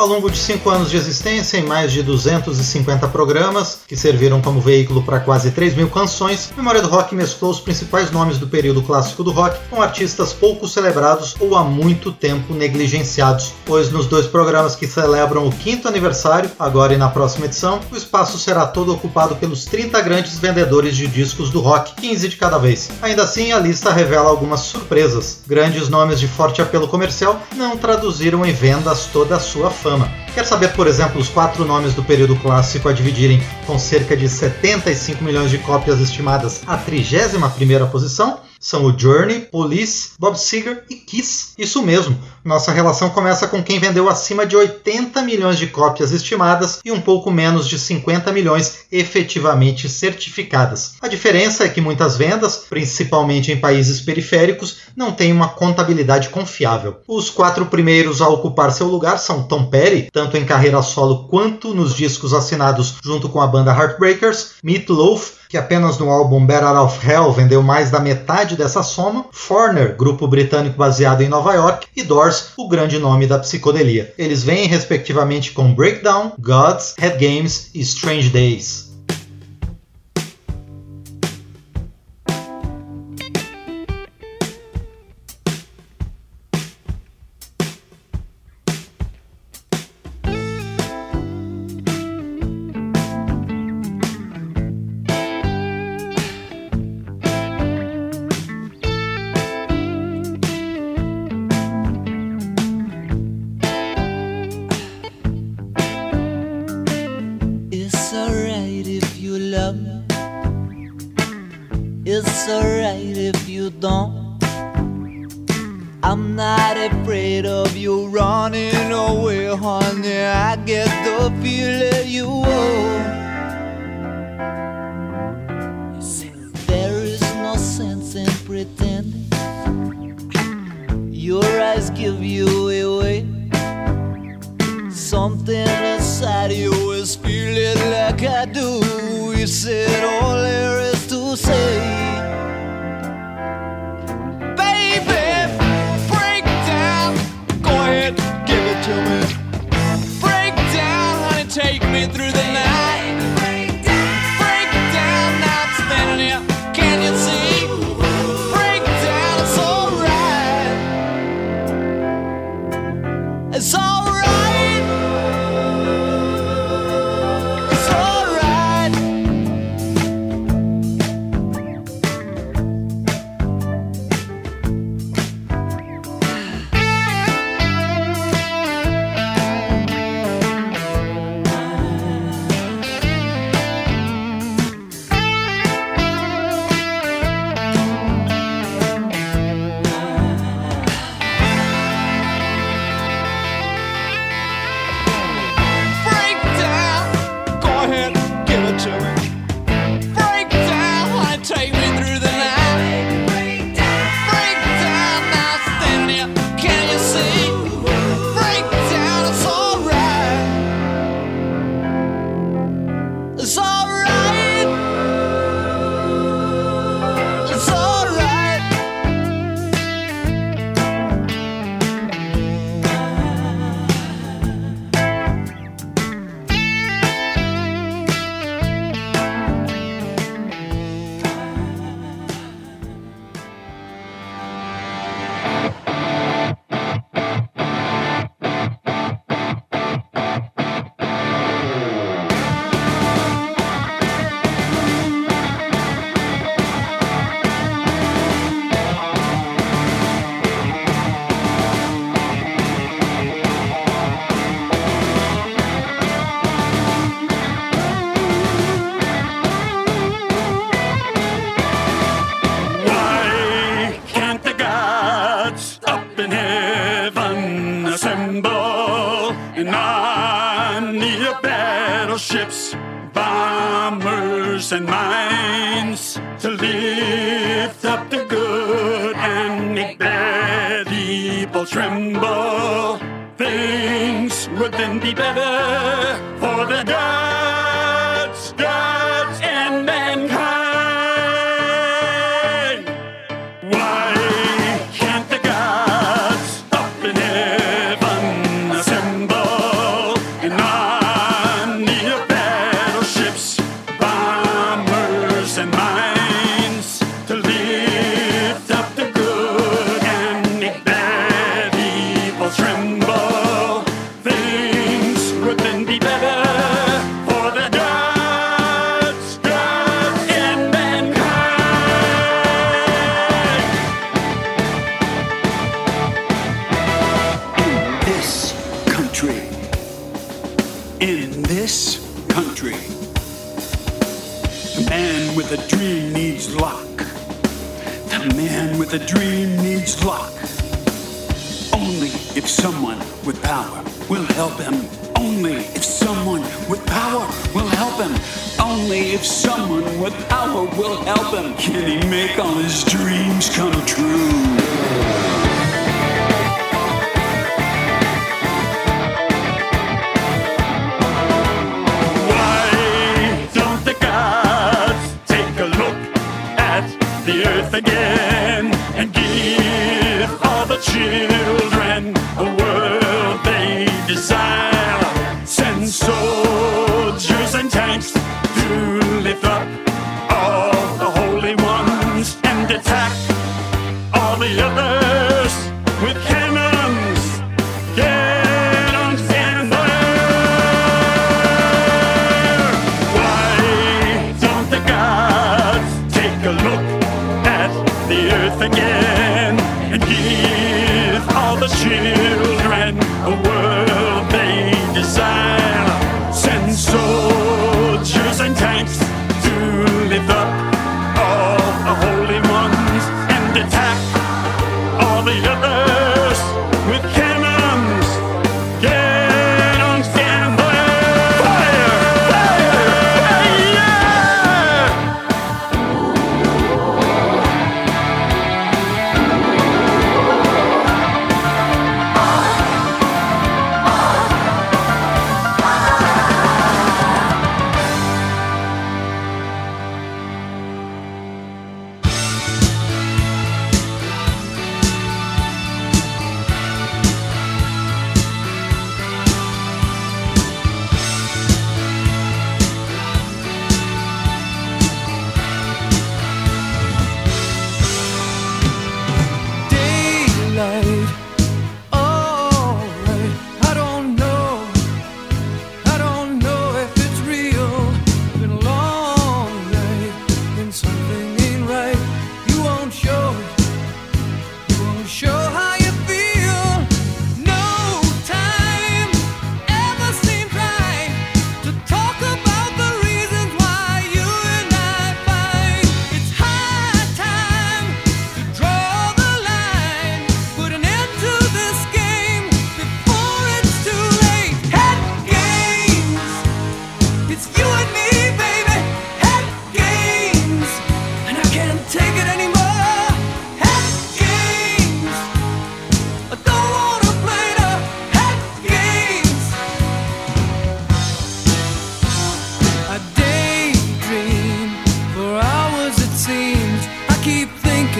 Ao longo de cinco anos de existência, em mais de 250 programas, que serviram como veículo para quase 3 mil canções, Memória do Rock mesclou os principais nomes do período clássico do rock com artistas pouco celebrados ou há muito tempo negligenciados, pois nos dois programas que celebram o quinto aniversário, agora e na próxima edição, o espaço será todo ocupado pelos 30 grandes vendedores de discos do rock, 15 de cada vez. Ainda assim, a lista revela algumas surpresas. Grandes nomes de forte apelo comercial não traduziram em vendas toda a sua fama fama. Quer saber, por exemplo, os quatro nomes do período clássico a dividirem com cerca de 75 milhões de cópias estimadas a 31ª posição? São o Journey, Police, Bob Seger e Kiss. Isso mesmo, nossa relação começa com quem vendeu acima de 80 milhões de cópias estimadas e um pouco menos de 50 milhões efetivamente certificadas. A diferença é que muitas vendas, principalmente em países periféricos, não têm uma contabilidade confiável. Os quatro primeiros a ocupar seu lugar são Tom Petty, tanto em carreira solo quanto nos discos assinados junto com a banda Heartbreakers, Meat Loaf, que apenas no álbum Better of Hell vendeu mais da metade dessa soma, Foreigner, grupo britânico baseado em Nova York, e Doors, o grande nome da psicodelia. Eles vêm respectivamente com Breakdown, Gods, Head Games e Strange Days.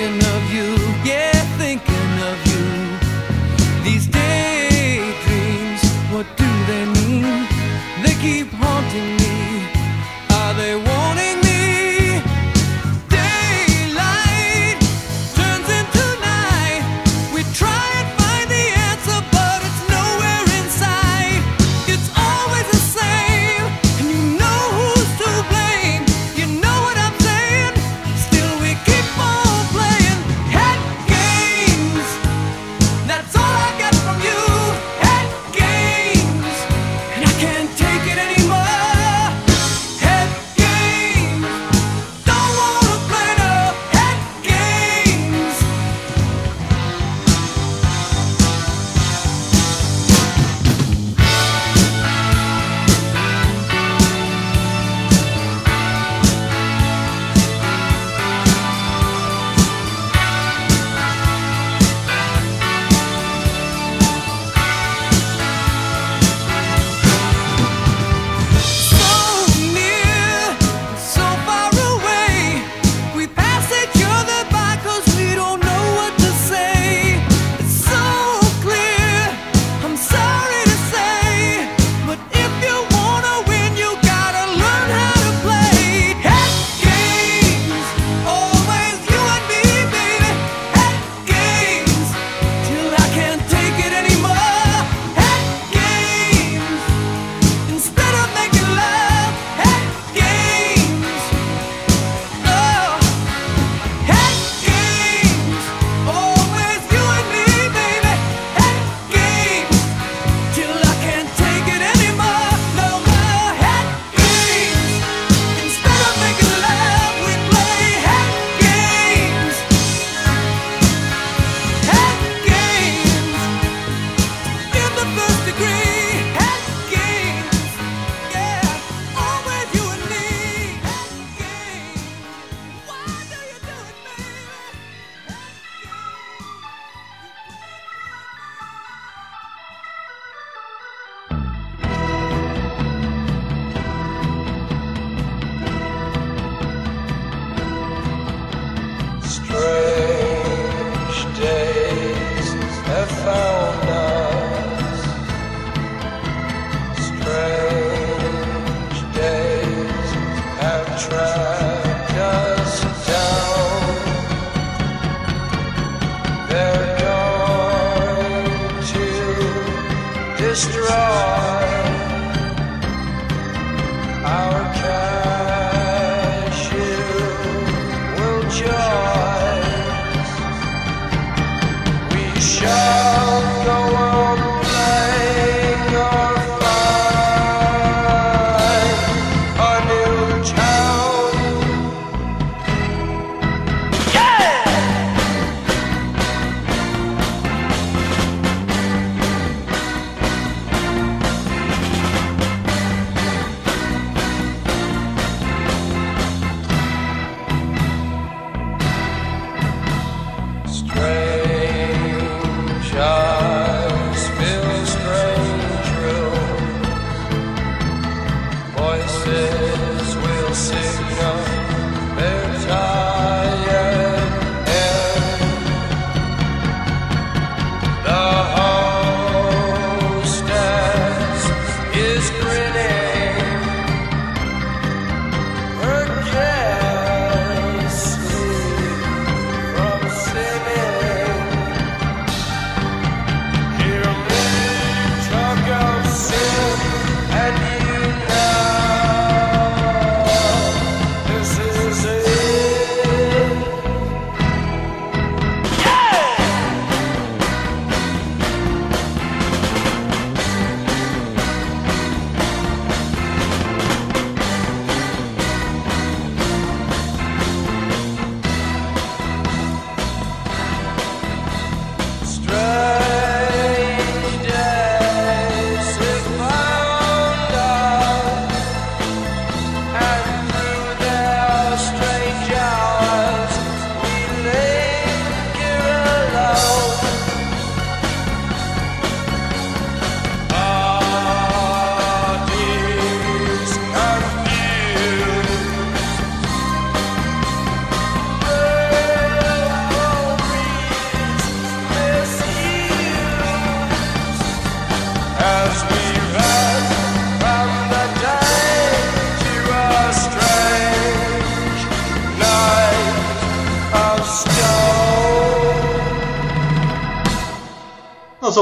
Thinking of you,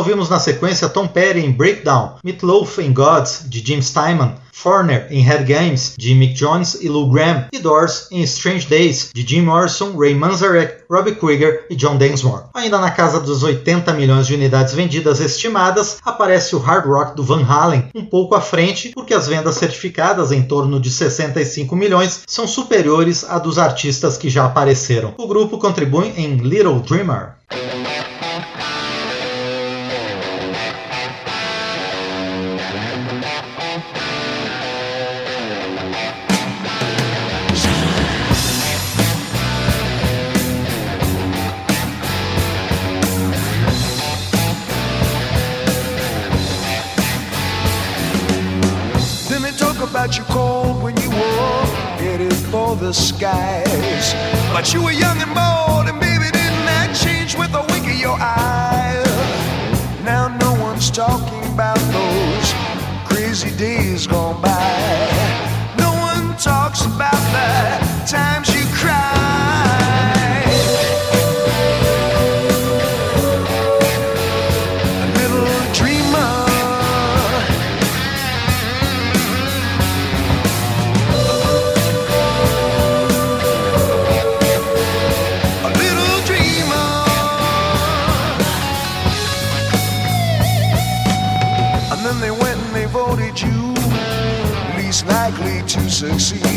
Nós ouvimos na sequência Tom Petty em Breakdown, Meatloaf em Gods, de Jim Steinman, Foreigner em Head Games, de Mick Jones e Lou Gramm, e Doors em Strange Days, de Jim Morrison, Ray Manzarek, Robbie Krieger e John Densmore. Ainda na casa dos 80 milhões de unidades vendidas estimadas, aparece o hard rock do Van Halen, um pouco à frente, porque as vendas certificadas em torno de 65 milhões são superiores a dos artistas que já apareceram. O grupo contribui em Little Dreamer. The skies. But you were young and bold, and baby, didn't that change with a wink of your eye? Now no one's talking about those crazy days gone by. Succeed.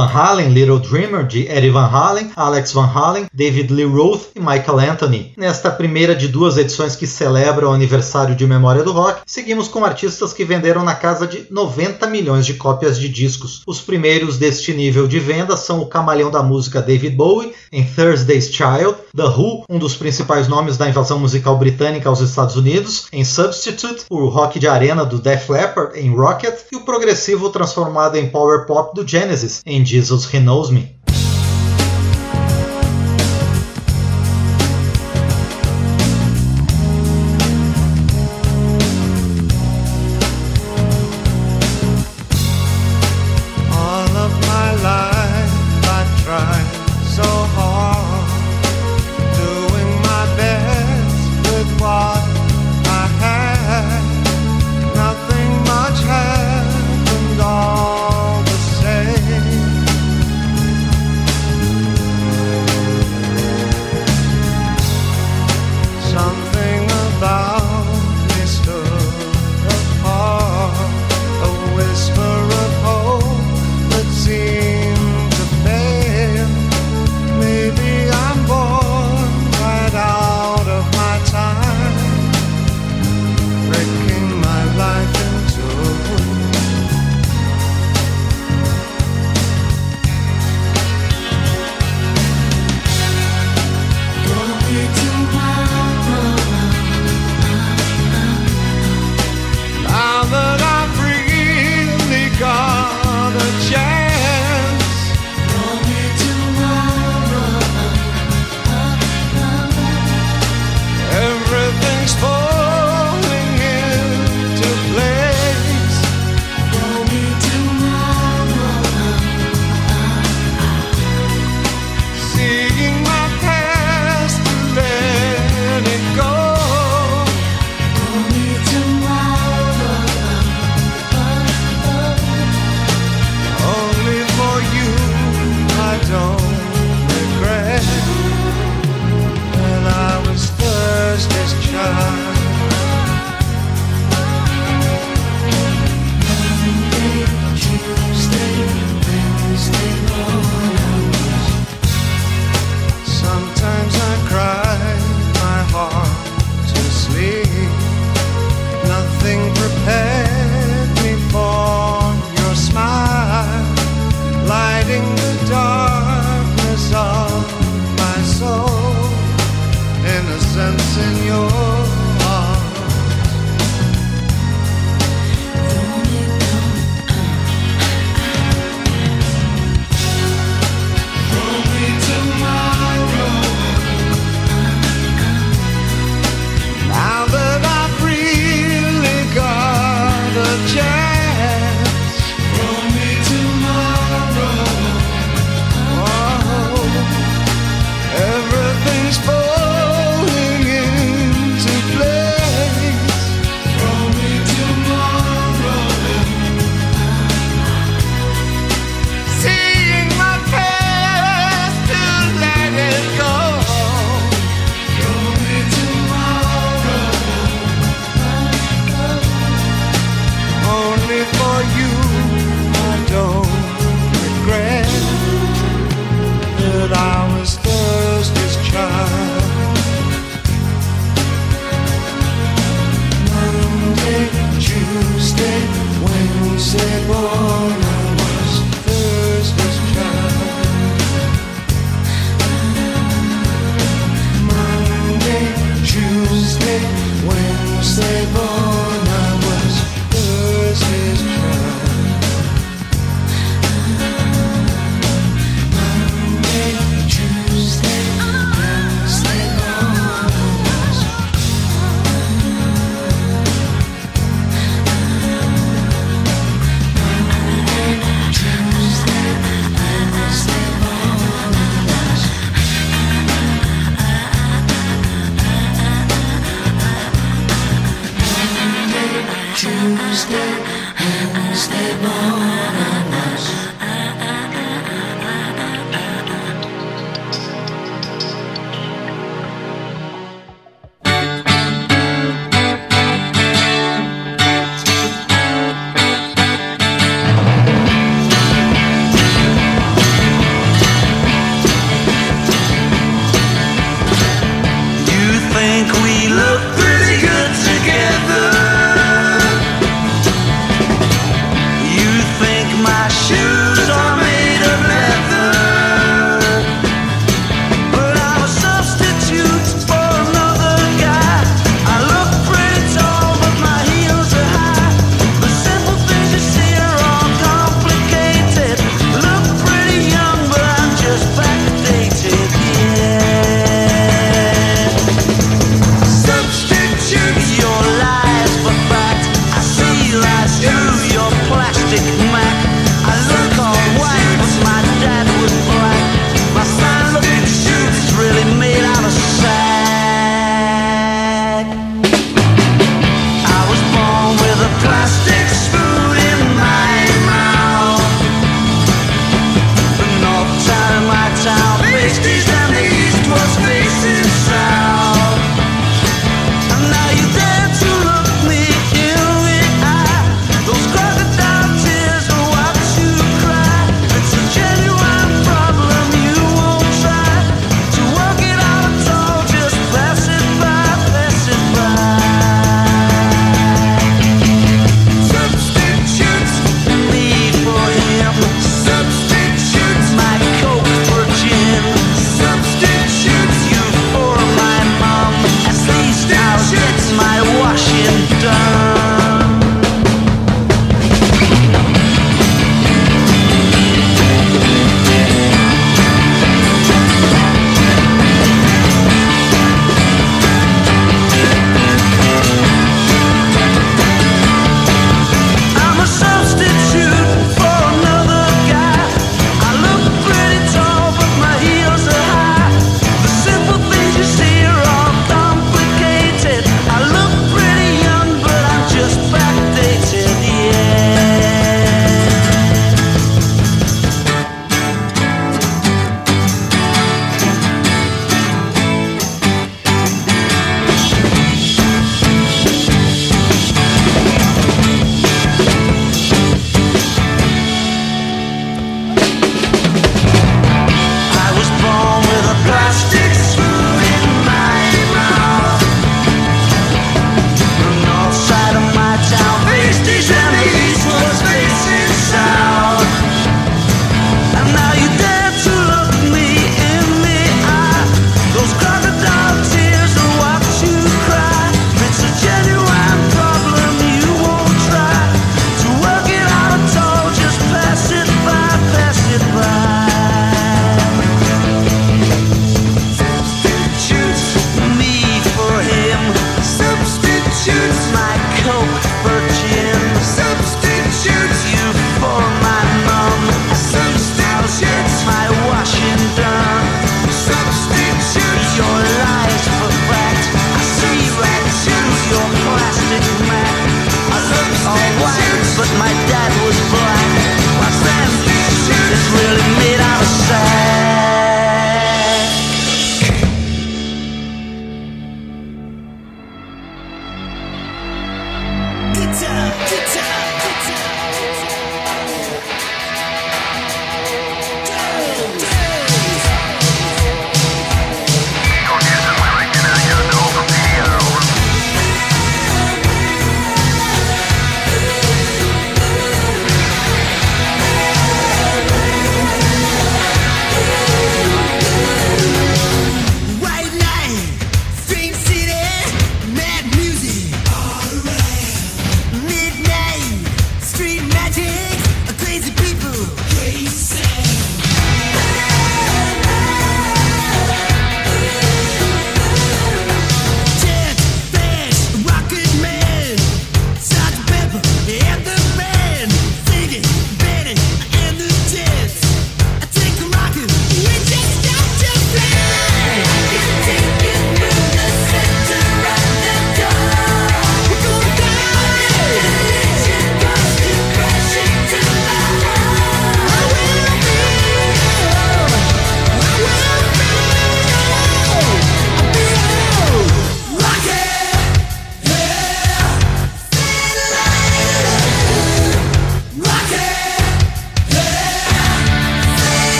Van Halen, Little Dreamer, de Eddie Van Halen, Alex Van Halen, David Lee Roth e Michael Anthony. Nesta primeira de duas edições que celebram o aniversário de memória do rock, seguimos com artistas que venderam na casa de 90 milhões de cópias de discos. Os primeiros deste nível de venda são o camaleão da música David Bowie, em Thursday's Child, The Who, um dos principais nomes da invasão musical britânica aos Estados Unidos, em Substitute, o rock de arena do Def Leppard, em Rocket, e o progressivo transformado em power pop do Genesis, em Jesus He Knows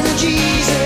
than Jesus.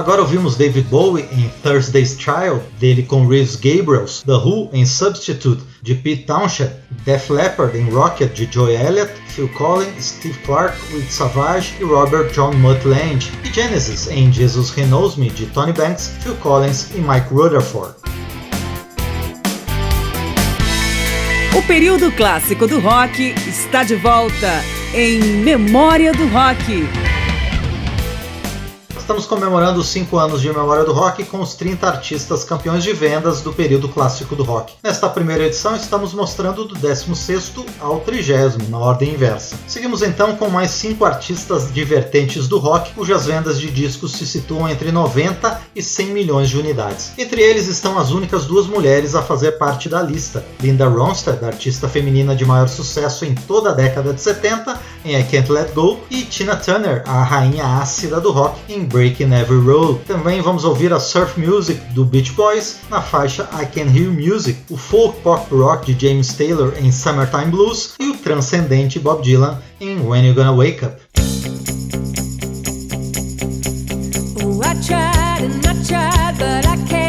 Agora ouvimos David Bowie em Thursday's Child, dele com Reeves Gabriels, The Who em Substitute, de Pete Townshend, Def Leppard em Rocket, de Joy Elliott, Phil Collins, Steve Clark, Rick Savage e Robert John Muttland, e Genesis em Jesus He Knows Me, de Tony Banks, Phil Collins e Mike Rutherford. O período clássico do rock está de volta em Memória do Rock estamos comemorando os 5 anos de memória do rock com os 30 artistas campeões de vendas do período clássico do rock. Nesta primeira edição, estamos mostrando do 16 ao 30 na ordem inversa. Seguimos então com mais 5 artistas divertentes do rock, cujas vendas de discos se situam entre 90 e 100 milhões de unidades. Entre eles estão as únicas duas mulheres a fazer parte da lista: Linda Ronstadt, artista feminina de maior sucesso em toda a década de 70, em I Can't Let Go, e Tina Turner, a rainha ácida do rock, em Break Breaking Every Road. Também vamos ouvir a surf music do Beach Boys na faixa I Can Hear Music, o folk pop rock de James Taylor em Summertime Blues e o transcendente Bob Dylan em When You Gonna Wake Up. Oh, I tried and I tried, but I can't.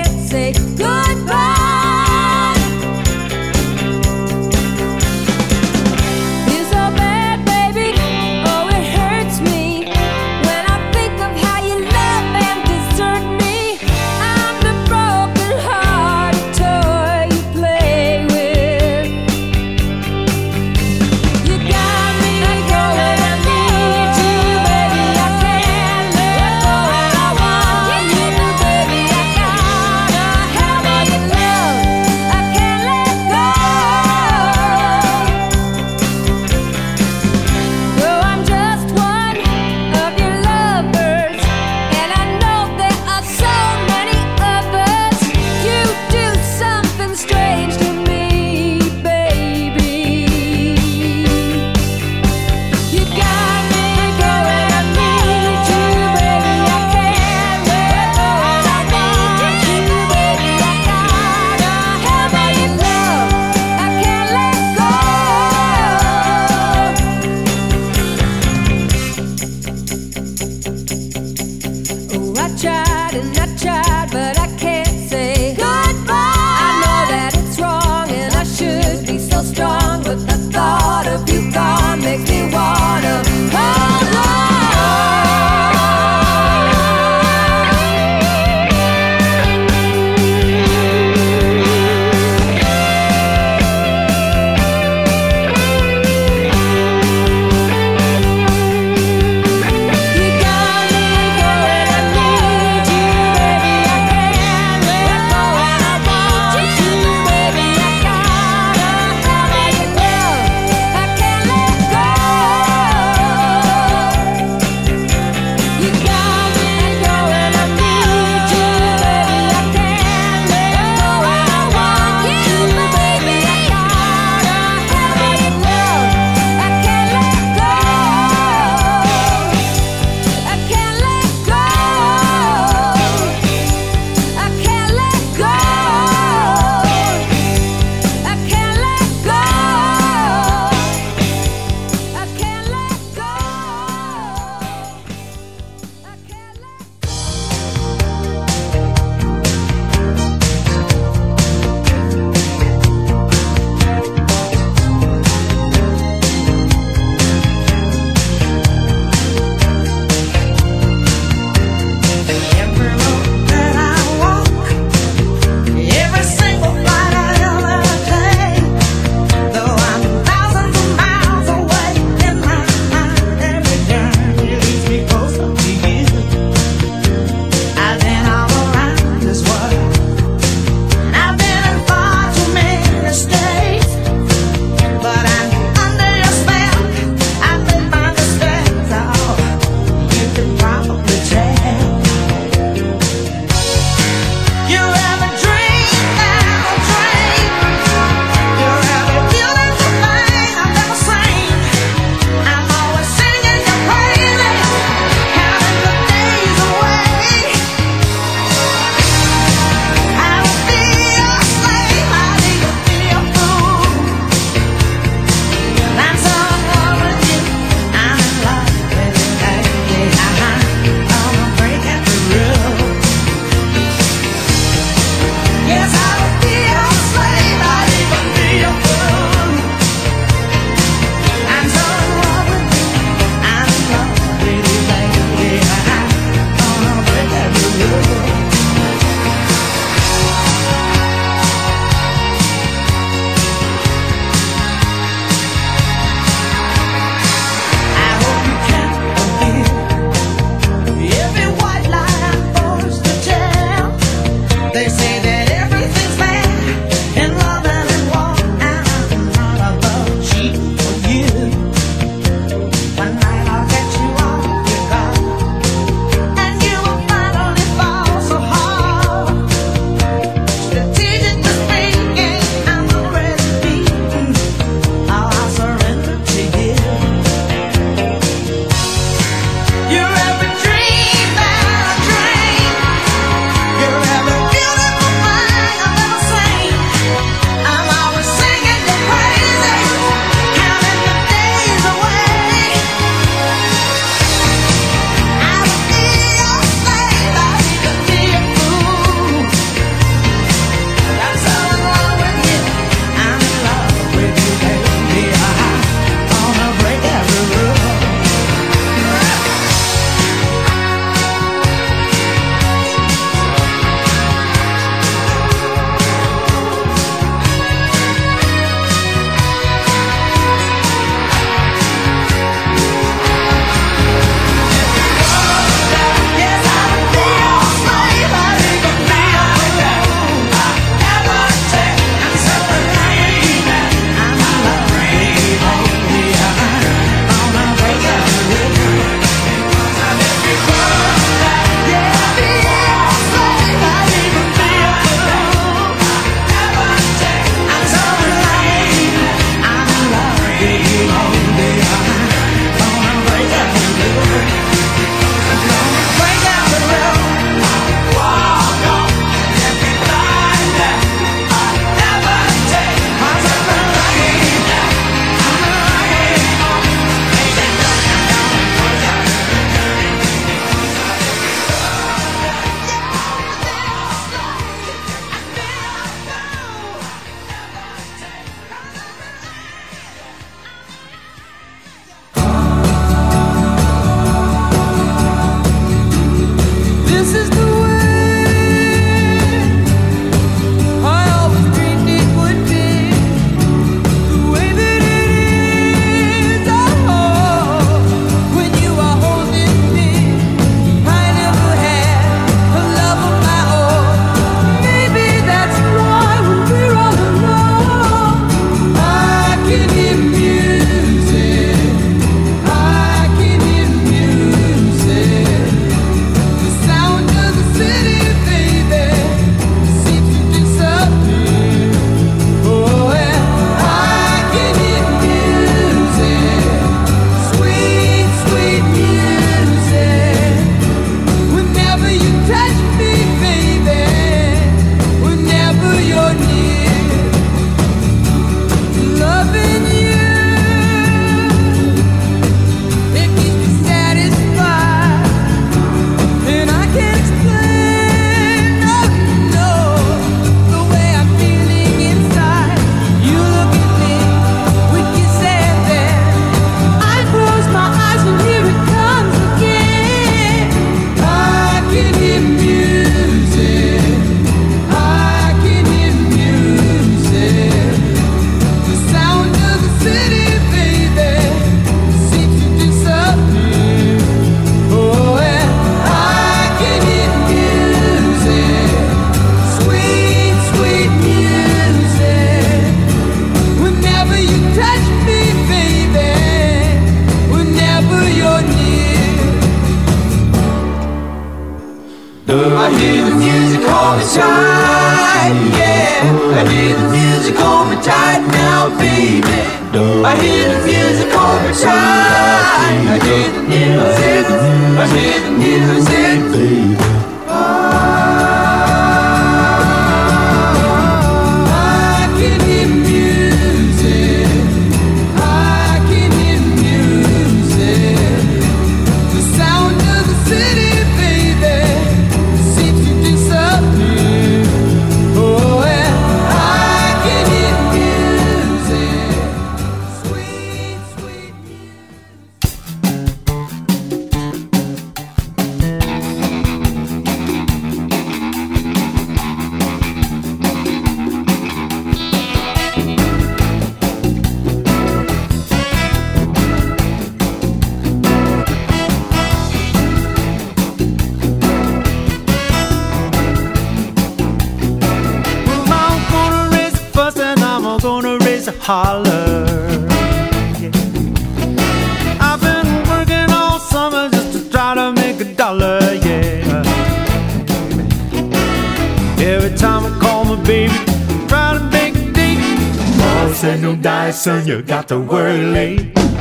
son, you got to worry.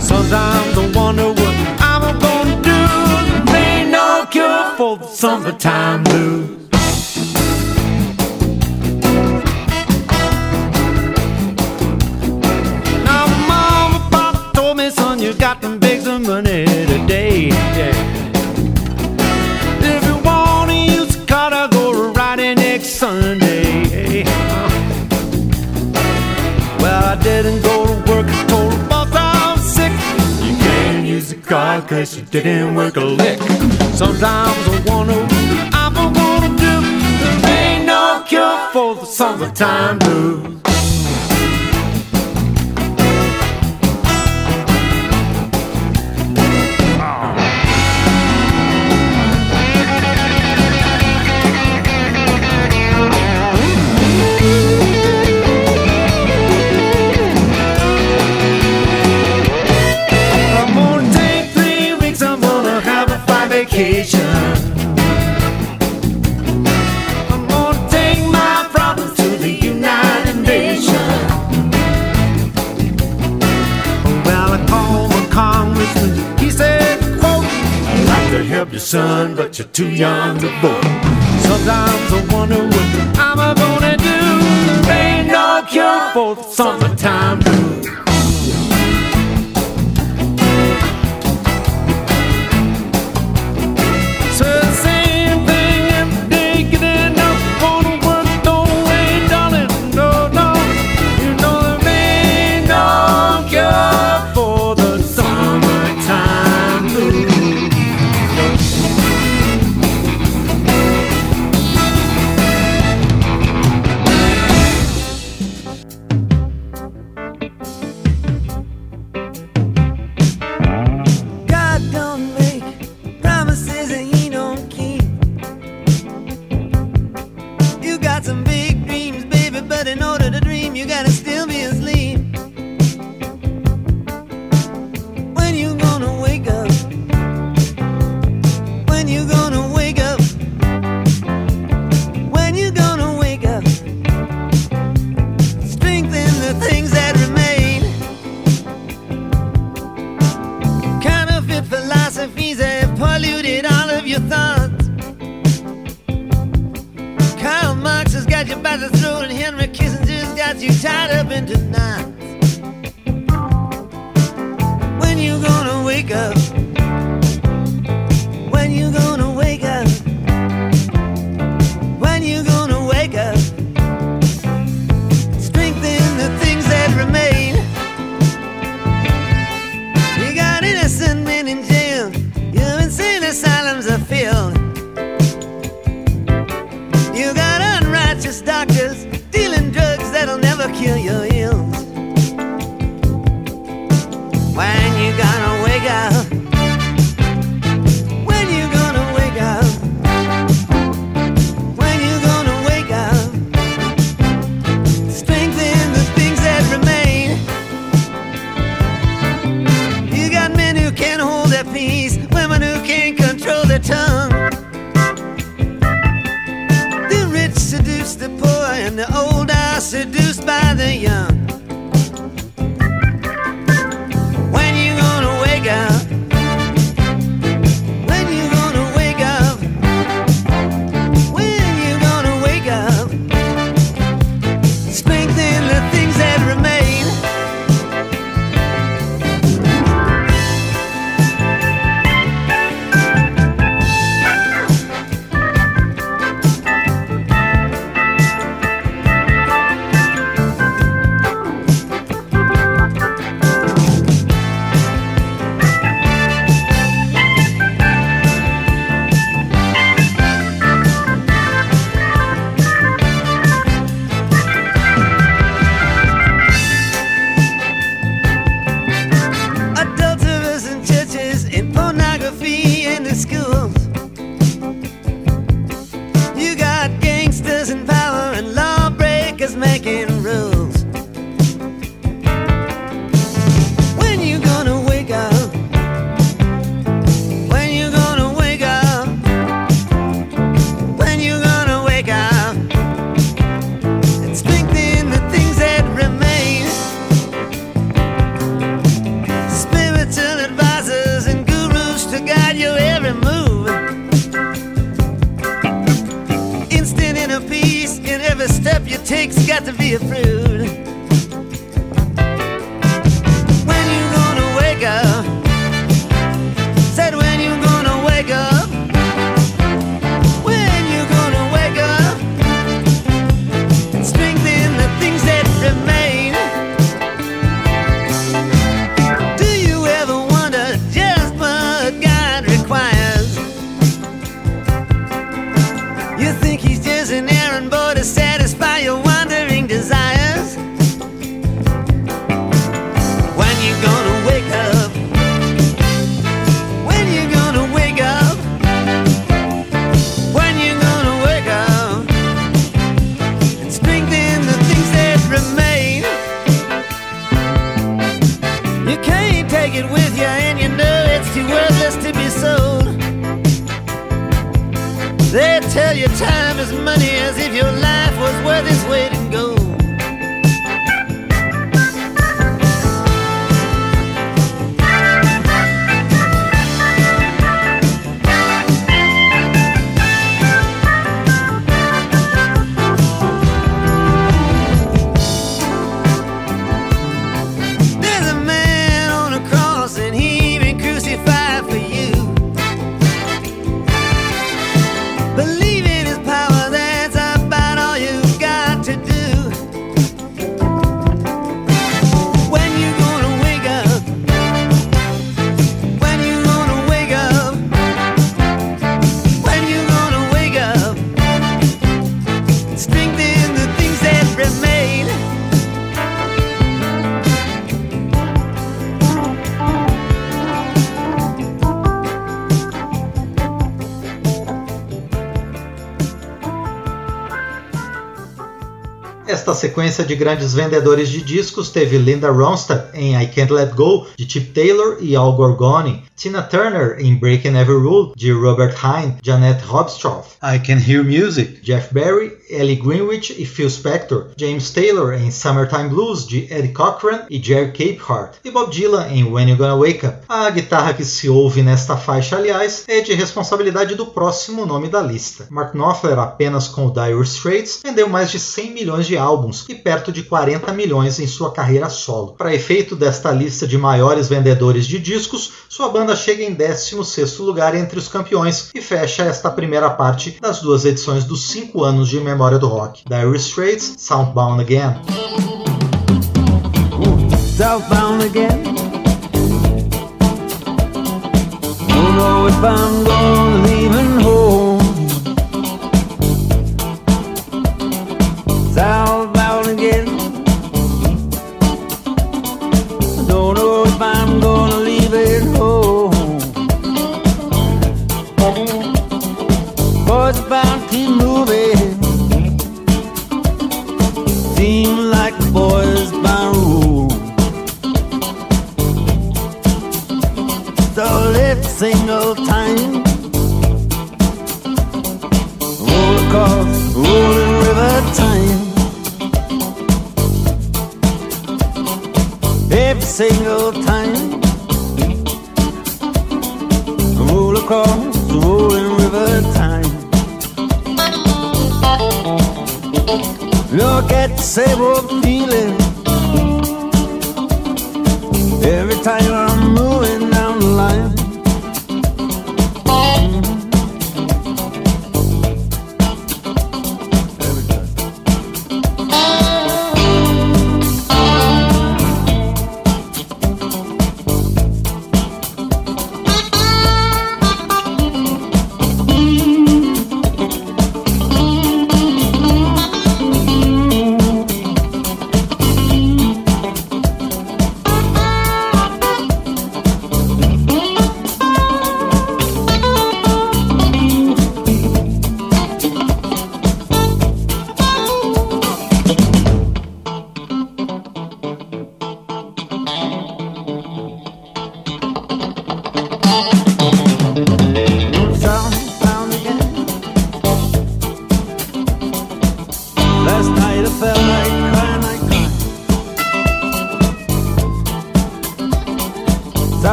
Sometimes I wonder what I'm gonna do. Ain't no cure for the summertime blues. didn't work a lick. Sometimes I wanna, I'm gonna do. There ain't no cure for the summertime. too young to vote. Sometimes I wonder what I'm gonna do. Ain't no cure for something. wake up. Sequência de grandes vendedores de discos teve Linda Ronstadt em I Can't Let Go, de Chip Taylor e Al Gorgoni, Tina Turner em Breaking Every Rule, de Robert Hine, Janet Hobstroff, I Can Hear Music, Jeff Barry, Ellie Greenwich e Phil Spector, James Taylor em Summertime Blues, de Eddie Cochran e Jerry Capehart, e Bob Dylan em When You Gonna Wake Up. A guitarra que se ouve nesta faixa, aliás, é de responsabilidade do próximo nome da lista. Mark Knopfler, apenas com o Dire Straits, vendeu mais de 100 milhões de álbuns e perto de 40 milhões em sua carreira solo. Para efeito desta lista de maiores vendedores de discos, sua banda chega em 16º lugar entre os campeões e fecha esta primeira parte das duas edições dos 5 anos de memória do rock. Dire Straits, Soundbound Again. southbound again. Don't know if I'm gonna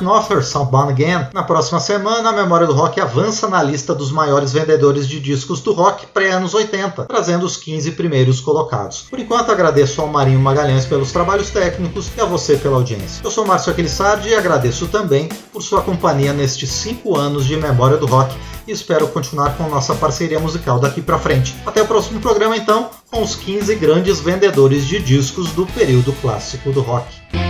Knopfler, Southbound Again. Na próxima semana, a Memória do Rock avança na lista dos maiores vendedores de discos do rock pré-anos 80, trazendo os 15 primeiros colocados. Por enquanto, agradeço ao Marinho Magalhães pelos trabalhos técnicos e a você pela audiência. Eu sou Márcio Aquilissardi e agradeço também por sua companhia nestes 5 anos de Memória do Rock e espero continuar com nossa parceria musical daqui para frente. Até o próximo programa, então, com os 15 grandes vendedores de discos do período clássico do rock.